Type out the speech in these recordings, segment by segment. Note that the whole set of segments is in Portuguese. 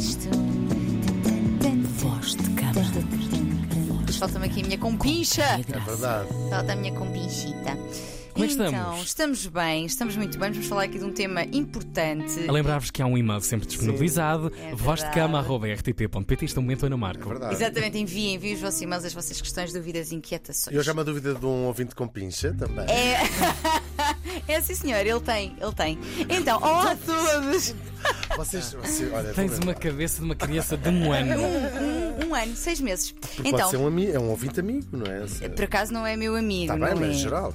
isto. Voz de cama. Falta-me aqui a minha compincha. É É verdade. Falta a minha compinchita. Como é que então, estamos? estamos bem, estamos muito bem. Vamos falar aqui de um tema importante. A lembrar-vos que há um e-mail sempre disponibilizado. É voz de cama.rtp.pt. Isto é um momento no Marco. É verdade. Exatamente, enviem, enviem os vossos e-mails, as vossas questões, dúvidas, inquietações. E hoje há uma dúvida de um ouvinte com pincha também. É. é sim, senhor, ele tem, ele tem. Então, olá a todos! Vocês, vocês olha, Tens uma cabeça de uma criança de um ano. Um, um ano, seis meses. Porque Então, Pode ser um é um ouvinte amigo, não é? por acaso não é meu amigo, Está não bem, mas é? em geral.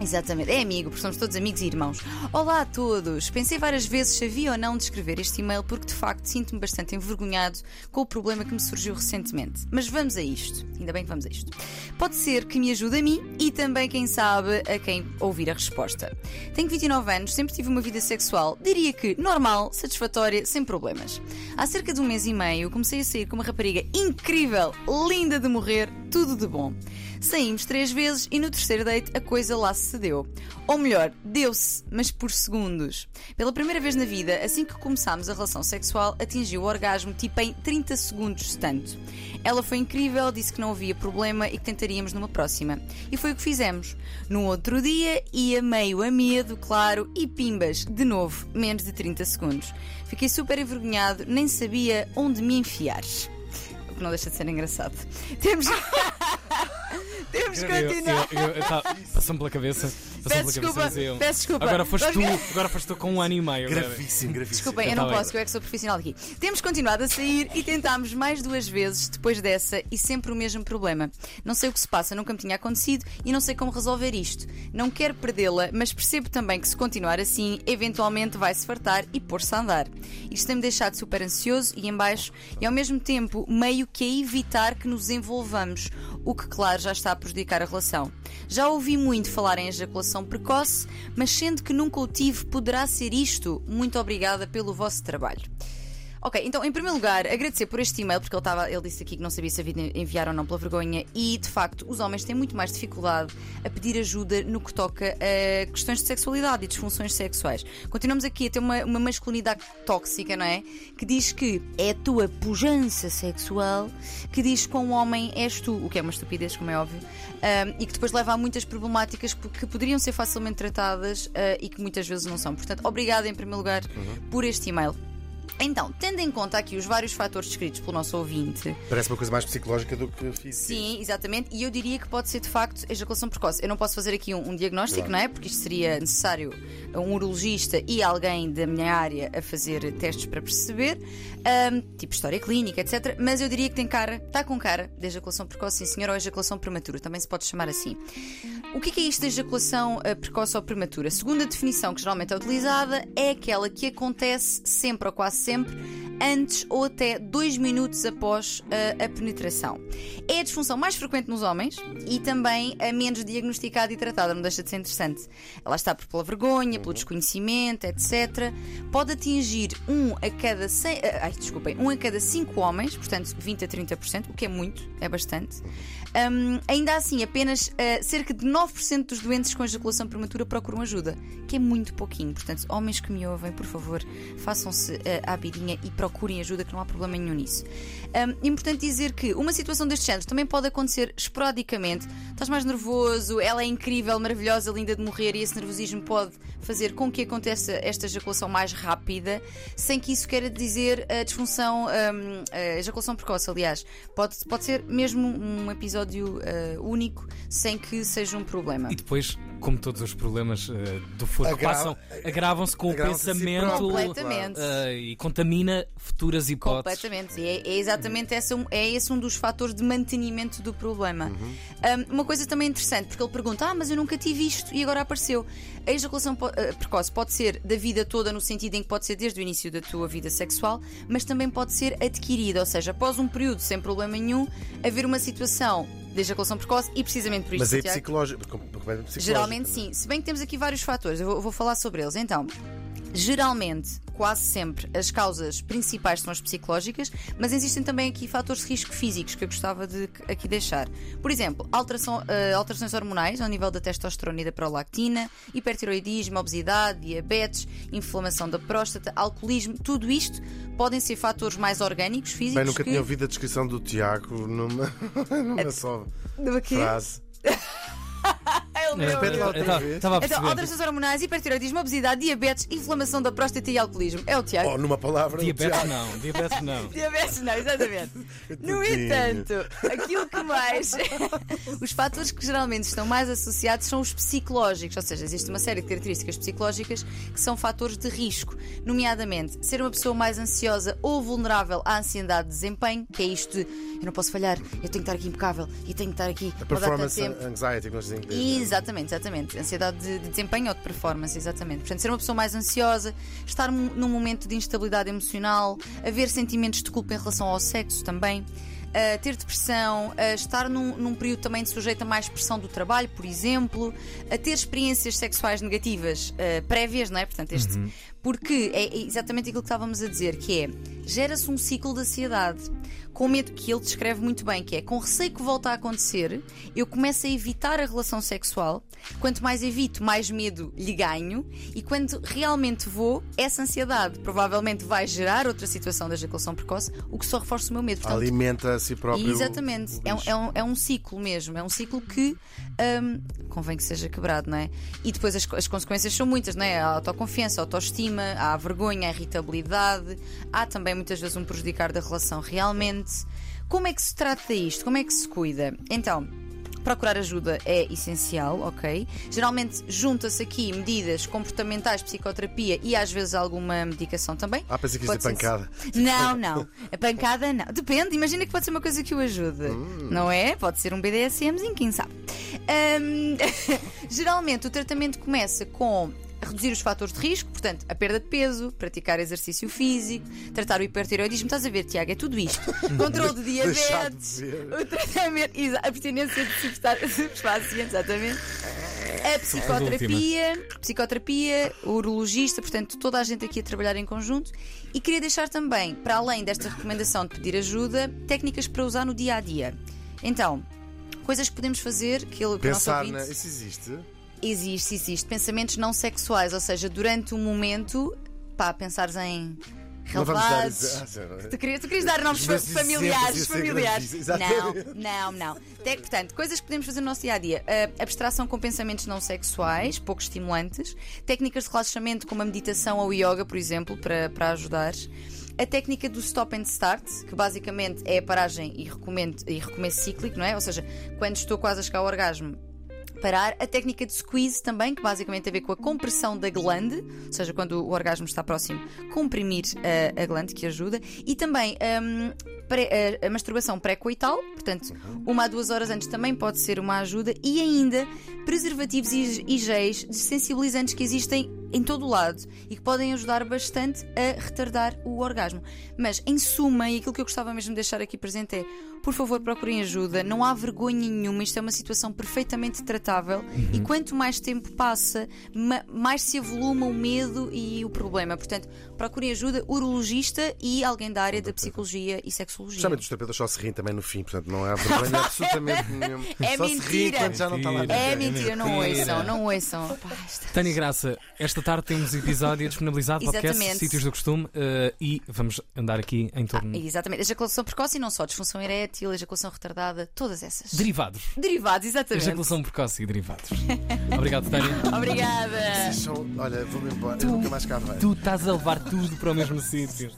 Exatamente, é amigo, porque somos todos amigos e irmãos. Olá a todos! Pensei várias vezes se havia ou não de escrever este e-mail, porque de facto sinto-me bastante envergonhado com o problema que me surgiu recentemente. Mas vamos a isto. Ainda bem que vamos a isto. Pode ser que me ajude a mim e também, quem sabe, a quem ouvir a resposta. Tenho 29 anos, sempre tive uma vida sexual, diria que normal, satisfatória, sem problemas. Há cerca de um mês e meio comecei a sair com uma rapariga incrível, linda de morrer, tudo de bom. Saímos três vezes e no terceiro date a coisa lá se cedeu. Ou melhor, deu-se, mas por segundos. Pela primeira vez na vida, assim que começámos a relação sexual, atingiu o orgasmo tipo em 30 segundos, tanto. Ela foi incrível, disse que não havia problema e que tentaríamos numa próxima. E foi o que fizemos. Num outro dia, ia meio a medo, claro, e pimbas, de novo, menos de 30 segundos. Fiquei super envergonhado, nem sabia onde me enfiar. O que não deixa de ser engraçado. Temos. Temos que continuar. Tá- Passou-me pela cabeça. Peço desculpa, peço desculpa. Agora foste tu, agora foste tu com um ano e meio. agora. Gravíssimo, gravíssimo. Desculpem, eu não bem. posso, que eu é que sou profissional aqui. Temos continuado a sair e tentámos mais duas vezes depois dessa e sempre o mesmo problema. Não sei o que se passa, nunca me tinha acontecido e não sei como resolver isto. Não quero perdê-la, mas percebo também que se continuar assim, eventualmente vai-se fartar e pôr-se a andar. Isto tem-me deixado super ansioso e em baixo e ao mesmo tempo meio que a evitar que nos envolvamos, o que claro já está a prejudicar a relação. Já ouvi muito falar em ejaculação precoce, mas sendo que nunca o tive, poderá ser isto? Muito obrigada pelo vosso trabalho. Ok, então em primeiro lugar, agradecer por este e-mail, porque ele, estava, ele disse aqui que não sabia se havia de enviar ou não pela vergonha, e de facto os homens têm muito mais dificuldade a pedir ajuda no que toca a questões de sexualidade e disfunções sexuais. Continuamos aqui a ter uma, uma masculinidade tóxica, não é? Que diz que é a tua pujança sexual que diz que com um homem és tu, o que é uma estupidez, como é óbvio, um, e que depois leva a muitas problemáticas que poderiam ser facilmente tratadas uh, e que muitas vezes não são. Portanto, obrigada em primeiro lugar por este e-mail. Então, tendo em conta aqui os vários fatores descritos pelo nosso ouvinte, Parece uma coisa mais psicológica do que física. sim, exatamente, e eu diria que pode ser de facto ejaculação precoce. Eu não posso fazer aqui um, um diagnóstico, Claro. não é? Porque isto seria necessário um urologista e alguém da minha área a fazer testes para perceber, ahm, tipo história clínica, etc. Mas eu diria que tem cara, está com cara de ejaculação precoce, sim senhor, ou ejaculação prematura, também se pode chamar assim. O que é, é isto de ejaculação eh, precoce ou prematura? Segundo a definição que geralmente é utilizada, é aquela que acontece sempre ou quase sempre antes ou até dois minutos após eh, a penetração. É a disfunção mais frequente nos homens e também a menos diagnosticada e tratada, não deixa de ser interessante. Ela está por pela vergonha, pelo desconhecimento, etc. Pode atingir um a cada cem, eh, ai, desculpem, um a cada cinco homens, portanto 20 a 30%, o que é muito, é bastante. Hum, ainda assim, apenas eh, cerca de 9% dos doentes com ejaculação prematura procuram ajuda, que é muito pouquinho. Portanto, homens que me ouvem, por favor, façam-se eh, à bidinha e procurem ajuda, que não há problema nenhum nisso. Hum, importante dizer que uma situação deste género também pode acontecer esporadicamente. Estás mais nervoso, ela é incrível, maravilhosa, linda de morrer, e esse nervosismo pode fazer com que aconteça esta ejaculação mais rápida, sem que isso queira dizer a disfunção, hum, a ejaculação precoce, aliás. Pode, pode ser mesmo um episódio eh, único, sem que seja um problema. E depois, como todos os problemas eh, do foro Agrava- passam, agravam-se com o agravam-se a si pensamento próprio, Completamente. eh, e contamina futuras hipóteses. Completamente. E é, é exatamente esse um, é esse um dos fatores de mantenimento do problema. Um, uma coisa também interessante, porque ele pergunta: Ah, mas eu nunca tive isto e agora apareceu. A ejaculação po- eh, precoce pode ser da vida toda, no sentido em que pode ser desde o início da tua vida sexual, mas também pode ser adquirida, ou seja, após um período sem problema nenhum, haver uma situação de ejaculação precoce e precisamente por isto. Mas é Santiago, psicológico. psicológico Geralmente também. sim, se bem que temos aqui vários fatores, eu vou, vou falar sobre eles. Então, Geralmente, quase sempre, as causas principais são as psicológicas, mas existem também aqui fatores de risco físicos que eu gostava de aqui deixar. Por exemplo, alteração, eh, alterações hormonais ao nível da testosterona e da prolactina, hipertiroidismo, obesidade, diabetes, inflamação da próstata, alcoolismo, tudo isto podem ser fatores mais orgânicos, físicos. Bem, nunca que... tinha ouvido a descrição do Tiago numa, numa só Do quê? frase. É meu. Lá outra Estava a Então, perceber. alterações hormonais, hipertiroidismo, obesidade, diabetes, inflamação da próstata e alcoolismo. É o Tiago. Oh, numa palavra. Diabetes Tiago. não, diabetes não. Diabetes não, exatamente. No entanto, aquilo que mais. os fatores que geralmente estão mais associados são os psicológicos, ou seja, existe uma série de características psicológicas que são fatores de risco, nomeadamente ser uma pessoa mais ansiosa ou vulnerável à ansiedade de desempenho, que é isto de eu não posso falhar, eu tenho que estar aqui impecável e tenho que estar aqui A performance tempo. anxiety, que nós dizemos. é? Exatamente, exatamente. Ansiedade de, de desempenho ou de performance, exatamente. Portanto, ser uma pessoa mais ansiosa, estar num momento de instabilidade emocional, haver sentimentos de culpa em relação ao sexo também. ah, ter depressão, ah, estar num, num período também de sujeito a mais pressão do trabalho, por exemplo, a ter experiências sexuais negativas ah, prévias, não é? Portanto, este, porque é exatamente aquilo que estávamos a dizer, que é gera-se um ciclo de ansiedade com medo que ele descreve muito bem, que é com receio que volta a acontecer, eu começo a evitar a relação sexual. Quanto mais evito, mais medo lhe ganho, e quando realmente vou, essa ansiedade provavelmente vai gerar outra situação da ejaculação precoce, o que só reforça o meu medo. Portanto, Alimenta a si próprio. Exatamente, é um, é, um, é um ciclo mesmo, é um ciclo que hum, convém que seja quebrado, não é? E depois as, as consequências são muitas, não é? A autoconfiança, a autoestima, há a vergonha, a irritabilidade, há também muitas vezes um prejudicar da relação realmente. Como é que se trata isto? Como é que se cuida? Então. Procurar ajuda é essencial, ok? Geralmente junta-se aqui medidas comportamentais, psicoterapia e às vezes alguma medicação também. Ah, pensei que isto é pancada. não, não. A pancada não. Depende, imagina que pode ser uma coisa que o ajude. Hum. Não é? Pode ser um BDSMzinho, quem sabe. Ahm, geralmente o tratamento começa com reduzir os fatores de risco, portanto, a perda de peso, praticar exercício físico, tratar o hipertiroidismo. Estás a ver, Tiago? É tudo isto. Controle de de diabetes, ver. o tratamento, a abstinência de estupefacientes, exatamente. A psicoterapia, psicoterapia, o urologista, portanto, toda a gente aqui a trabalhar em conjunto. E queria deixar também, para além desta recomendação de pedir ajuda, técnicas para usar no dia a dia. Então, coisas que podemos fazer que, ele, que o nosso Pensar ouvinte- na. Isso existe? Existe, existe. Pensamentos não sexuais, ou seja, durante um momento, pá, pensares em relevados. Ah, sério. Tu querias, tu querias dar nomes Mas isso familiares, familiares. Exatamente. Não, não, não. Te- portanto, coisas que podemos fazer no nosso dia a dia: Uh, abstração com pensamentos não sexuais, pouco estimulantes, técnicas de relaxamento como a meditação ou o yoga, por exemplo, para, para ajudar. A técnica do stop and start, que basicamente é a paragem e, recomendo, e recomeço cíclico, não é? Ou seja, quando estou quase a chegar ao orgasmo, parar. A técnica de squeeze também, que basicamente tem a ver com a compressão da glande, ou seja, quando o orgasmo está próximo, comprimir a, a glande, que ajuda. E também pré- a, a masturbação pré-coital, portanto, uma a duas horas antes também pode ser uma ajuda. E ainda preservativos e, e géis desensibilizantes que existem em todo o lado e que podem ajudar bastante a retardar o orgasmo. Mas, em suma, e aquilo que eu gostava mesmo de deixar aqui presente é: por favor, procurem ajuda, não há vergonha nenhuma, isto é uma situação perfeitamente tratável e quanto mais tempo passa, ma- mais se avoluma o medo e o problema. Portanto, procurem ajuda, urologista e alguém da área da psicologia e sexologia. Justamente os terapeutas só se riem também no fim, portanto não há vergonha absolutamente nenhuma. É só se riem mentira. quando já não está lá. É ninguém. mentira, não mentira. ouçam, não ouçam. Tânia Graça, esta tarde temos episódio disponibilizado, podcast, sítios do costume, eh, e vamos andar aqui em torno de Exatamente, ejaculação precoce e não só, disfunção erétil, ejaculação retardada, todas essas. derivados. Derivados, exatamente. Ejaculação precoce e derivados. Obrigado, Tânia. Obrigada. Vocês são- Olha, vou-me embora. Eu nunca mais cá venho. Tu estás a levar tudo para o mesmo sítio.